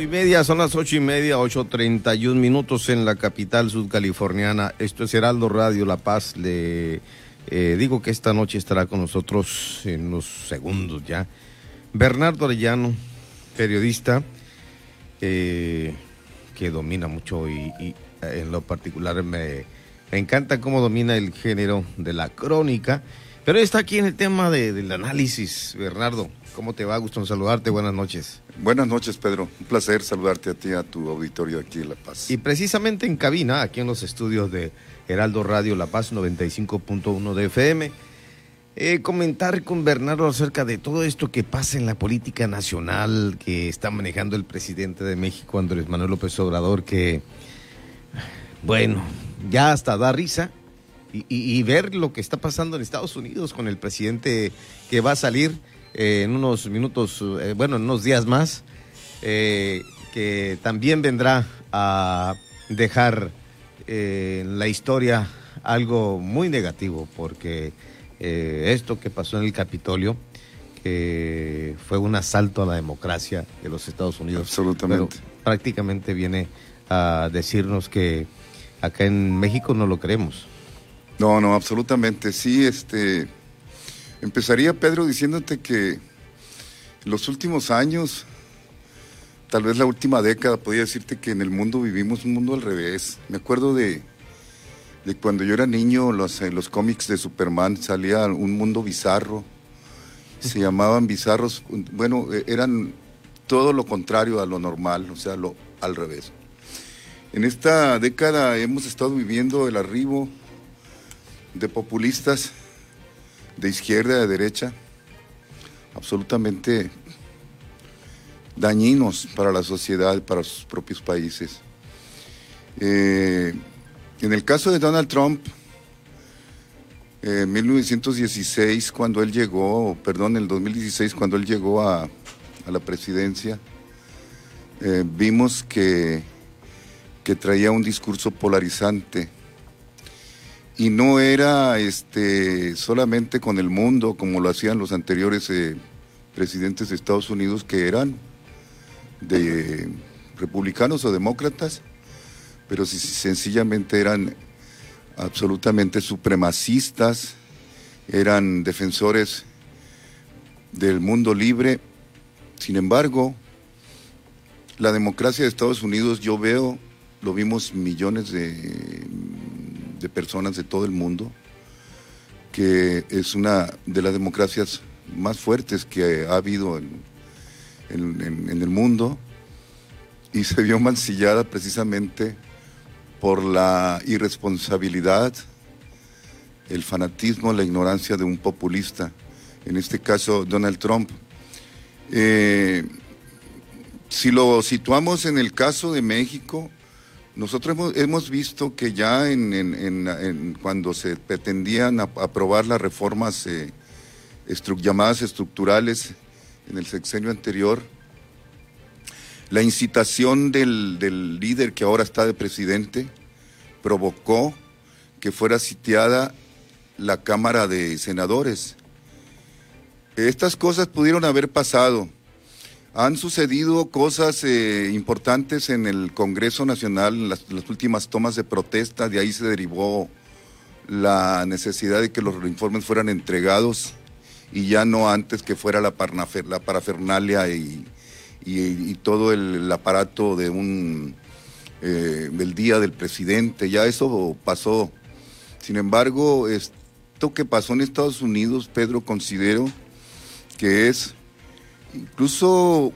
Y media, son las ocho y media, ocho treinta y un minutos en la capital sudcaliforniana. Esto es Heraldo Radio La Paz. Le eh, digo que esta noche estará con nosotros en unos segundos ya. Bernardo Arellano, periodista, eh, que domina mucho y, y en lo particular me, me encanta cómo domina el género de la crónica. Pero está aquí en el tema de- del análisis, Bernardo. ¿Cómo te va? Gusto en saludarte. Buenas noches. Buenas noches, Pedro. Un placer saludarte a ti a tu auditorio aquí en La Paz. Y precisamente en cabina, aquí en los estudios de Heraldo Radio La Paz 95.1 de FM, eh, comentar con Bernardo acerca de todo esto que pasa en la política nacional que está manejando el presidente de México, Andrés Manuel López Obrador, que, bueno, ya hasta da risa. Y, y- ver lo que está pasando en Estados Unidos con el presidente que va a salir eh, en unos minutos, eh, bueno, en unos días más, eh, que también vendrá a dejar en la historia algo muy negativo, porque eh, esto que pasó en el Capitolio, que fue un asalto a la democracia de los Estados Unidos, Absolutamente. prácticamente viene a decirnos que acá en México no lo creemos. No, no, absolutamente. Sí, este. Empezaría, Pedro, diciéndote que los últimos años, tal vez la última década, podría decirte que en el mundo vivimos un mundo al revés. Me acuerdo de, de cuando yo era niño, los, en los cómics de Superman salía un mundo bizarro. Se llamaban bizarros, bueno, eh, eran todo lo contrario a lo normal, o sea, lo al revés. En esta década hemos estado viviendo el arribo de populistas de izquierda, de derecha, absolutamente dañinos para la sociedad para sus propios países. Eh, en el caso de Donald Trump, en 1916, cuando él llegó, perdón, en el 2016, cuando él llegó a, a la presidencia, eh, vimos que, que traía un discurso polarizante y no era este solamente con el mundo como lo hacían los anteriores eh, presidentes de Estados Unidos que eran de republicanos o demócratas, pero si, sencillamente eran absolutamente supremacistas, eran defensores del mundo libre. Sin embargo, la democracia de Estados Unidos yo veo, lo vimos millones de, de personas de todo el mundo, que es una de las democracias más fuertes que ha habido en, el mundo y se vio mancillada precisamente por la irresponsabilidad, el fanatismo, la ignorancia de un populista, en este caso Donald Trump. Eh, si lo situamos en el caso de México, nosotros hemos, hemos visto que ya en, en- cuando se pretendían ap- aprobar las reformas eh, llamadas estructurales en el sexenio anterior, la incitación del líder que ahora está de presidente provocó que fuera sitiada la Cámara de Senadores. Estas cosas pudieron haber pasado. Han sucedido cosas eh, importantes en el Congreso Nacional, las, últimas tomas de protesta, de ahí se derivó la necesidad de que los informes fueran entregados y ya no antes que fuera la, parafernalia y, todo el, el aparato de un eh, del día del presidente, ya eso pasó. Sin embargo, esto que pasó en Estados Unidos, Pedro, considero que es incluso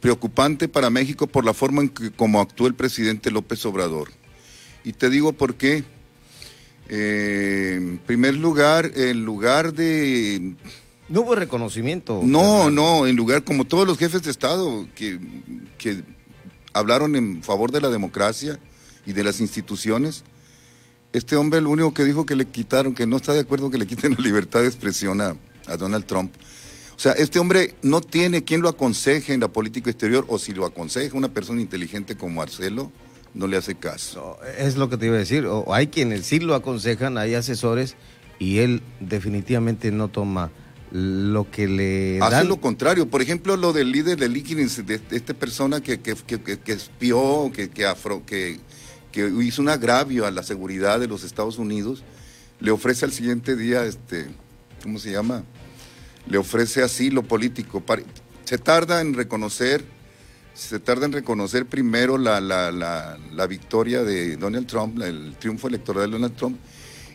preocupante para México por la forma en que como actuó el presidente López Obrador. Y te digo por qué. Eh, en primer lugar, en lugar de No hubo reconocimiento. no, no, en lugar como todos los jefes de Estado que, que hablaron en favor de la democracia y de las instituciones, este hombre lo único que dijo que le quitaron, que no está de acuerdo que le quiten la libertad de expresión a, a Donald Trump. O sea, este hombre no tiene quien lo aconseje en la política exterior, o si lo aconseja una persona inteligente como Marcelo, no le hace caso. No, es lo que te iba a decir. O, hay quienes sí lo aconsejan, hay asesores, y él definitivamente no toma lo que le Hace lo contrario. Por ejemplo, lo del líder de Wikileaks, de, esta persona que, que, que, que espió, que, que, afro, que, que hizo un agravio a la seguridad de los Estados Unidos, le ofrece al siguiente día, este, ¿cómo se llama? Le ofrece asilo político. Se tarda en reconocer, se tarda en reconocer primero la, la, la, la victoria de Donald Trump, el triunfo electoral de Donald Trump,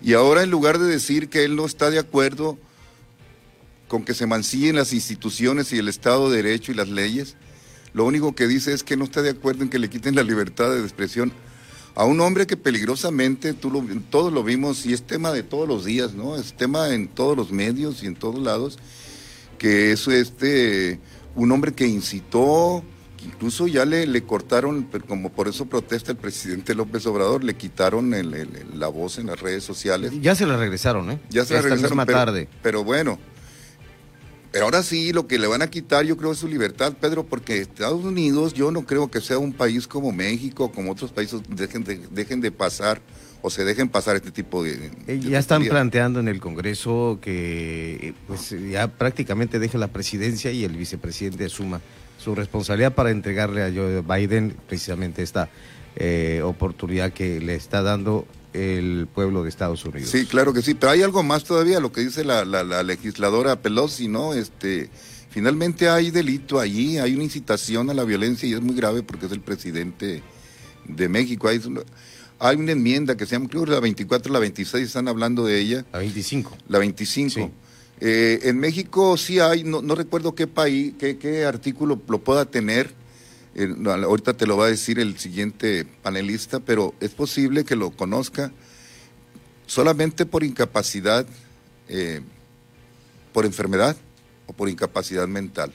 y ahora en lugar de decir que él no está de acuerdo con que se mancillen las instituciones y el Estado de Derecho y las leyes, lo único que dice es que no está de acuerdo en que le quiten la libertad de expresión a un hombre que peligrosamente, tú lo, todos lo vimos, y es tema de todos los días, ¿no? Es tema en todos los medios y en todos lados, que es este, un hombre que incitó, incluso ya le, le cortaron, como por eso protesta el presidente López Obrador, le quitaron la voz en las redes sociales. Ya se la regresaron, ¿eh? Ya se la regresaron. tarde. Pero bueno, pero ahora sí, lo que le van a quitar yo creo es su libertad, Pedro, porque Estados Unidos yo no creo que sea un país como México, como otros países, dejen de, dejen de pasar o se dejen pasar este tipo de... Eh, ya están planteando en el Congreso que pues, ya prácticamente deje la presidencia y el vicepresidente asuma su responsabilidad para entregarle a Joe Biden precisamente esta eh, oportunidad que le está dando el pueblo de Estados Unidos. Sí, claro que sí, pero hay algo más todavía, lo que dice la, la, legisladora Pelosi, ¿no? Este, finalmente hay delito allí, hay una incitación a la violencia y es muy grave porque es el presidente de México. Hay, hay una enmienda que se llama, creo la 24, la 26, están hablando de ella. La 25. La 25. Eh, en México sí hay, no, no recuerdo qué país, qué, qué artículo lo pueda tener, eh, ahorita te lo va a decir el siguiente panelista, pero es posible que lo conozca solamente por incapacidad, eh, por enfermedad o por incapacidad mental.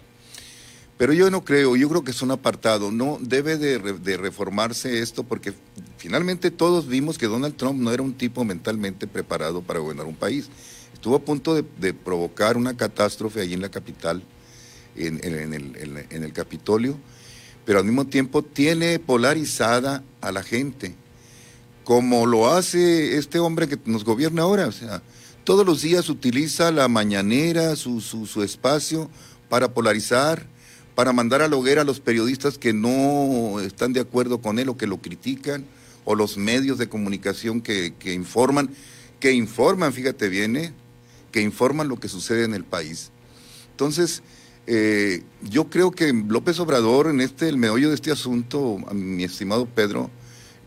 Pero yo no creo, yo creo que es un apartado, no debe de, reformarse esto porque finalmente todos vimos que Donald Trump no era un tipo mentalmente preparado para gobernar un país. Estuvo a punto de, provocar una catástrofe allí en la capital, en, el, en el Capitolio, pero al mismo tiempo tiene polarizada a la gente, como lo hace este hombre que nos gobierna ahora. O sea, todos los días utiliza la mañanera, su, su, espacio, para polarizar, para mandar a la hoguera a los periodistas que no están de acuerdo con él o que lo critican, o los medios de comunicación que, que informan, que informan, fíjate bien, ¿eh? que informan lo que sucede en el país. Entonces, eh, yo creo que López Obrador, en este, el meollo de este asunto, mi estimado Pedro,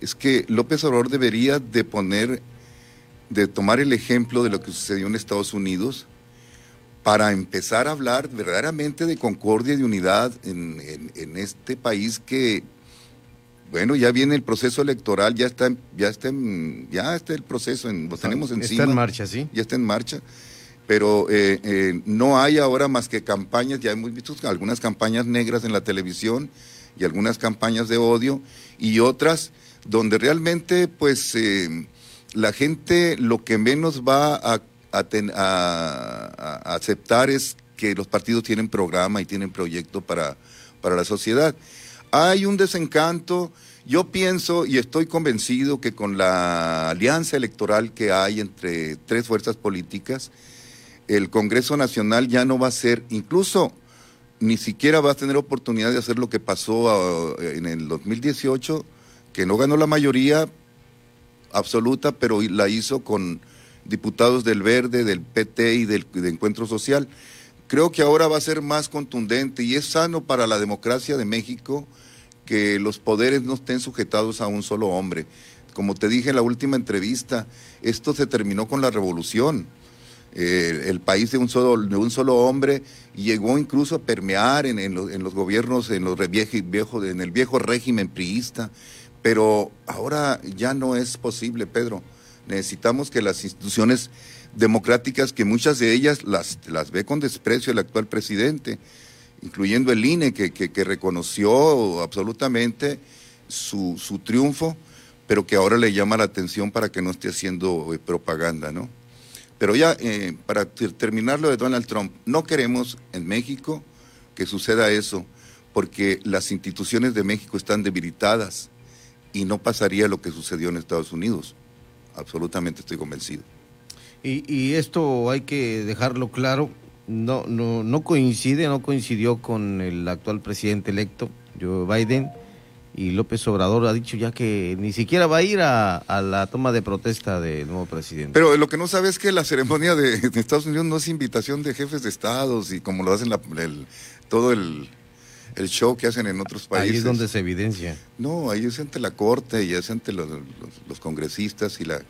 es que López Obrador debería de poner, de tomar el ejemplo de lo que sucedió en Estados Unidos para empezar a hablar verdaderamente de concordia y de unidad en, este país que, bueno, ya viene el proceso electoral, ya está, ya está, ya está el proceso, en, lo tenemos encima. Está en marcha, sí. Ya está en marcha pero eh, eh, no hay ahora más que campañas, ya hemos visto algunas campañas negras en la televisión y algunas campañas de odio y otras donde realmente pues eh, la gente lo que menos va a, a, aceptar es que los partidos tienen programa y tienen proyecto para, para la sociedad. Hay un desencanto, yo pienso y estoy convencido que con la alianza electoral que hay entre tres fuerzas políticas, el Congreso Nacional ya no va a ser, incluso ni siquiera va a tener oportunidad de hacer lo que pasó ah, en el 2018, que no ganó la mayoría absoluta, pero la hizo con diputados del Verde, del PT y del Encuentro Social. Creo que ahora va a ser más contundente y es sano para la democracia de México que los poderes no estén sujetados a un solo hombre. Como te dije en la última entrevista, esto se terminó con la revolución eh, el país de un, solo, de un solo hombre llegó incluso a permear en, los gobiernos, en, los viejo, en el viejo régimen priista, pero ahora ya no es posible, Pedro. Necesitamos que las instituciones democráticas, que muchas de ellas las, las ve con desprecio el actual presidente, incluyendo el INE, que, que, reconoció absolutamente su, su triunfo, pero que ahora le llama la atención para que no esté haciendo eh, propaganda, ¿no? Pero ya, eh, para terminar lo de Donald Trump, no queremos en México que suceda eso, porque las instituciones de México están debilitadas y no pasaría lo que sucedió en Estados Unidos. Absolutamente estoy convencido. Y, esto hay que dejarlo claro, no, no, no coincide, no coincidió con el actual presidente electo, Joe Biden, y López Obrador ha dicho ya que ni siquiera va a ir a, la toma de protesta del nuevo presidente. Pero lo que no sabe es que la ceremonia de, Estados Unidos no es invitación de jefes de estados y como lo hacen todo el, show que hacen en otros países. Ahí es donde se evidencia. No, ahí es ante la corte y es ante los, congresistas y la...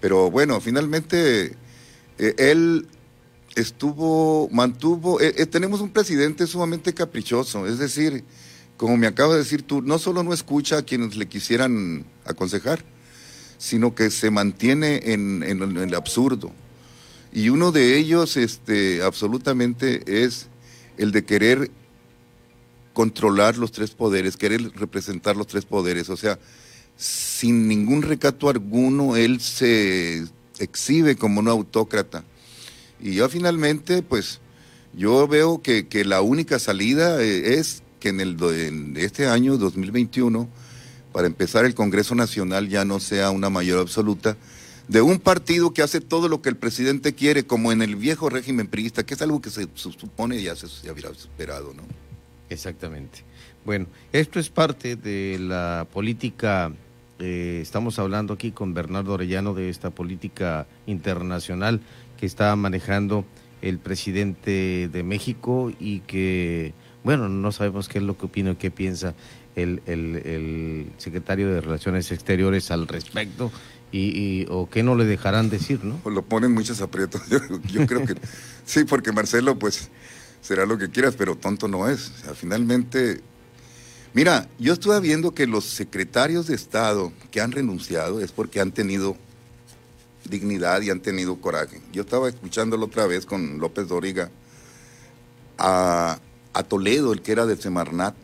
Pero bueno, finalmente eh, él estuvo, mantuvo, eh, eh, tenemos un presidente sumamente caprichoso, es decir, como me acabas de decir tú, no solo no escucha a quienes le quisieran aconsejar, sino que se mantiene en, el absurdo. Y uno de ellos, este, absolutamente, es el de querer controlar los tres poderes, querer representar los tres poderes. O sea, sin ningún recato alguno, él se exhibe como un autócrata. Y yo finalmente, pues, yo veo que, la única salida eh, es que en, el, en este año 2021, para empezar, el Congreso Nacional ya no sea una mayor absoluta de un partido que hace todo lo que el presidente quiere, como en el viejo régimen priista, que es algo que se, supone ya se, se habría esperado, ¿no? Exactamente. Bueno, esto es parte de la política, eh, estamos hablando aquí con Bernardo Orellano de esta política internacional que está manejando el presidente de México y que bueno, no sabemos qué es lo que opina, qué piensa el, el, secretario de Relaciones Exteriores al respecto y, o qué no le dejarán decir, ¿no? Pues lo ponen muchos aprietos. Yo, creo que sí, porque Marcelo, pues será lo que quieras, pero tonto no es. O finalmente, mira, yo estuve viendo que los secretarios de Estado que han renunciado es porque han tenido dignidad y han tenido coraje. Yo estaba escuchándolo otra vez con López Doriga a, a Toledo, el que era de Semarnat.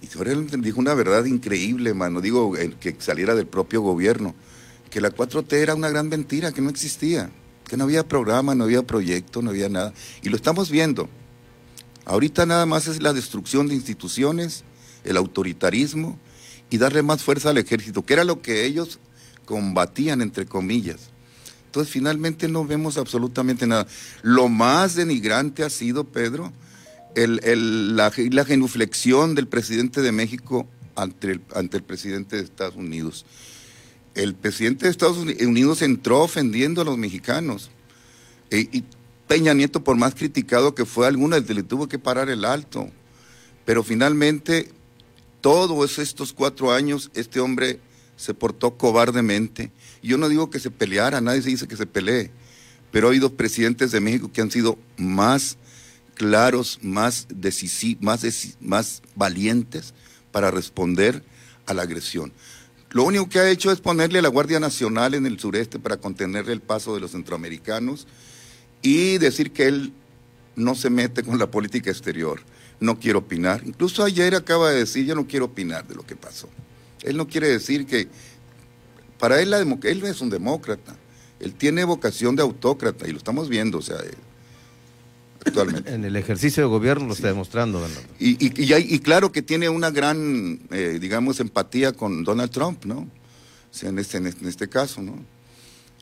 Y él dijo una verdad increíble, mano, digo, que saliera del propio gobierno, que la 4T era una gran mentira, que no existía, que no había programa, no había proyecto, no había nada. Y lo estamos viendo. Ahorita nada más es la destrucción de instituciones, el autoritarismo y darle más fuerza al ejército, que era lo que ellos combatían, entre comillas. Entonces finalmente no vemos absolutamente nada. Lo más denigrante ha sido, Pedro, la, genuflexión del presidente de México ante el, el presidente de Estados Unidos. El presidente de Estados Unidos entró ofendiendo a los mexicanos. E, y Peña Nieto, por más criticado que fue alguna, le tuvo que parar el alto. Pero finalmente, todos estos cuatro años, este hombre se portó cobardemente. Yo no digo que se peleara, nadie se dice que se pelee, pero ha habido presidentes de México que han sido más claros, más, más, más valientes para responder a la agresión. Lo único que ha hecho es ponerle a la Guardia Nacional en el sureste para contenerle el paso de los centroamericanos y decir que él no se mete con la política exterior, no quiere opinar. Incluso ayer acaba de decir, yo no quiero opinar de lo que pasó. Él no quiere decir que, para él, la él es un demócrata, él tiene vocación de autócrata y lo estamos viendo, o sea, actualmente. En el ejercicio de gobierno lo está demostrando, Y, y, y, claro que tiene una gran, eh, digamos, empatía con Donald Trump, ¿no? O sea, en este, en este, caso, ¿no?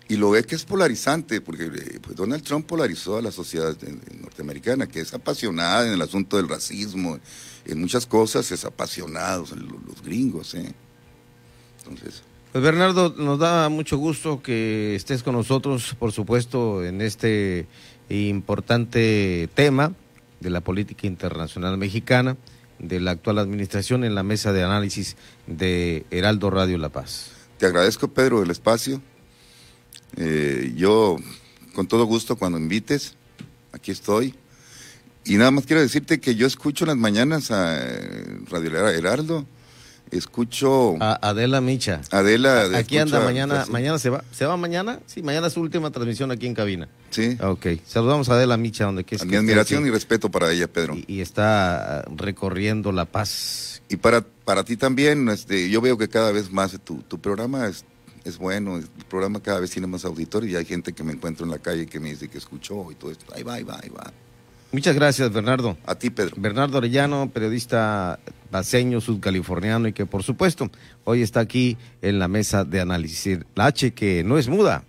Y lo ve que es polarizante, porque eh, pues Donald Trump polarizó a la sociedad norteamericana, que es apasionada en el asunto del racismo, en muchas cosas es apasionado, los, los gringos, ¿eh? Entonces... Pues Bernardo, nos da mucho gusto que estés con nosotros, por supuesto, en este importante tema de la política internacional mexicana, de la actual administración en la mesa de análisis de Heraldo Radio La Paz. Te agradezco, Pedro, el espacio. Eh, yo, con todo gusto, cuando invites, aquí estoy. Y nada más quiero decirte que yo escucho en las mañanas a eh, Radio Heraldo escucho a Adela Micha. Adela, aquí anda mañana, mañana se va, se va mañana, sí, mañana es su última transmisión aquí en cabina. Sí. Ok, saludamos a Adela Micha donde que es. mi admiración y respeto para ella, Pedro. Y, está recorriendo la paz. Y para para ti también, este, yo veo que cada vez más tu, tu programa es, es bueno, el programa cada vez tiene más auditores y hay gente que me encuentro en la calle que me dice que escuchó y todo esto. Ahí va, ahí va, ahí va. Muchas gracias, Bernardo. A ti, Pedro. Bernardo Orellano, periodista paseño, sudcaliforniano y que por supuesto hoy está aquí en la mesa de análisis. La H que no es muda,